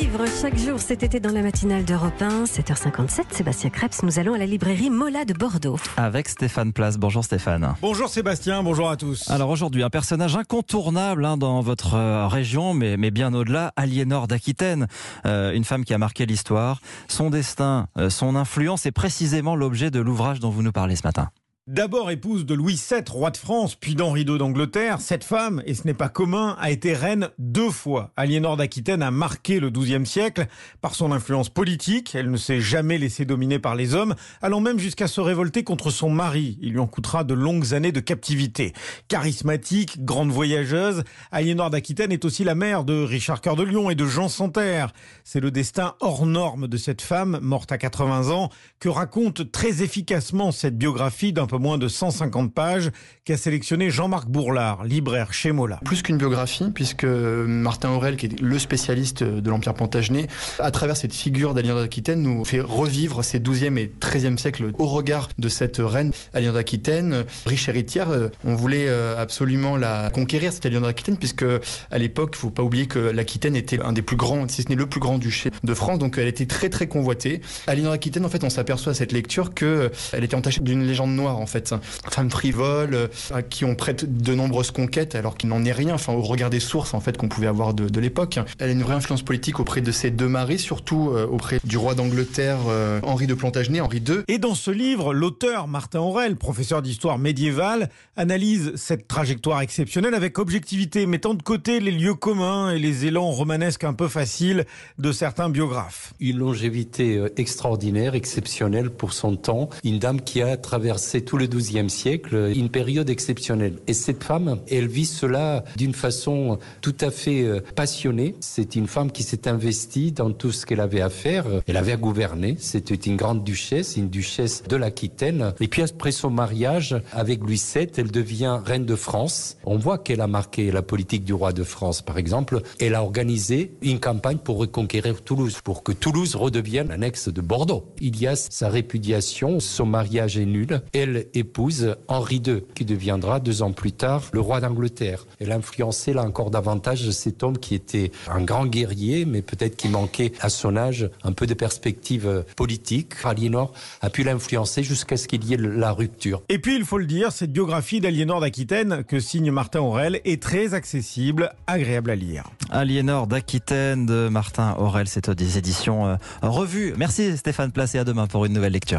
livre chaque jour cet été dans la matinale d'Europe 1, 7h57. Sébastien Krebs, nous allons à la librairie Mola de Bordeaux. Avec Stéphane Place. Bonjour Stéphane. Bonjour Sébastien, bonjour à tous. Alors aujourd'hui, un personnage incontournable hein, dans votre euh, région, mais, mais bien au-delà, Aliénor d'Aquitaine, euh, une femme qui a marqué l'histoire. Son destin, euh, son influence est précisément l'objet de l'ouvrage dont vous nous parlez ce matin. D'abord épouse de Louis VII, roi de France, puis d'Henri II d'Angleterre, cette femme, et ce n'est pas commun, a été reine deux fois. Aliénor d'Aquitaine a marqué le XIIe siècle par son influence politique. Elle ne s'est jamais laissée dominer par les hommes, allant même jusqu'à se révolter contre son mari. Il lui en coûtera de longues années de captivité. Charismatique, grande voyageuse, Aliénor d'Aquitaine est aussi la mère de Richard Cœur de Lion et de Jean Santerre. C'est le destin hors norme de cette femme, morte à 80 ans, que raconte très efficacement cette biographie d'un peu moins de 150 pages qu'a sélectionné Jean-Marc Bourlard, libraire chez Mola. Plus qu'une biographie, puisque Martin Aurel, qui est le spécialiste de l'Empire Plantagenet, à travers cette figure d'Aliénor d'Aquitaine, nous fait revivre ces 12e et 13e siècles au regard de cette reine Aliénor d'Aquitaine, riche héritière. On voulait absolument la conquérir, cette Aliénor d'Aquitaine, puisque à l'époque, il faut pas oublier que l'Aquitaine était un des plus grands, si ce n'est le plus grand duché de France, donc elle était très très convoitée. Aliénor d'Aquitaine, en fait, on s'aperçoit à cette lecture qu'elle était entachée d'une légende noire, en fait. Femme frivole, euh, à qui on prête de nombreuses conquêtes alors qu'il n'en est rien, enfin au regard des sources en fait qu'on pouvait avoir de, de l'époque. Elle a une vraie influence politique auprès de ses deux maris, surtout euh, auprès du roi d'Angleterre euh, Henri de Plantagenet, Henri II. Et dans ce livre, l'auteur Martin Aurel, professeur d'histoire médiévale, analyse cette trajectoire exceptionnelle avec objectivité, mettant de côté les lieux communs et les élans romanesques un peu faciles de certains biographes. Une longévité extraordinaire, exceptionnelle pour son temps, une dame qui a traversé tout le XIIe siècle, une période exceptionnelle. Et cette femme, elle vit cela d'une façon tout à fait passionnée. C'est une femme qui s'est investie dans tout ce qu'elle avait à faire. Elle avait à gouverner. C'était une grande duchesse, une duchesse de l'Aquitaine. Et puis après son mariage avec Louis VII, elle devient reine de France. On voit qu'elle a marqué la politique du roi de France, par exemple. Elle a organisé une campagne pour reconquérir Toulouse, pour que Toulouse redevienne l'annexe de Bordeaux. Il y a sa répudiation, son mariage est nul. Elle épouse Henri II, qui deviendra deux ans plus tard le roi d'Angleterre. Elle a influencé là encore davantage cet homme qui était un grand guerrier, mais peut-être qui manquait à son âge un peu de perspective politique. Aliénor a pu l'influencer jusqu'à ce qu'il y ait la rupture. Et puis, il faut le dire, cette biographie d'Aliénor d'Aquitaine que signe Martin Aurel est très accessible, agréable à lire. Aliénor d'Aquitaine de Martin Aurel, c'est aux éditions euh, Revue. Merci Stéphane Place et à demain pour une nouvelle lecture.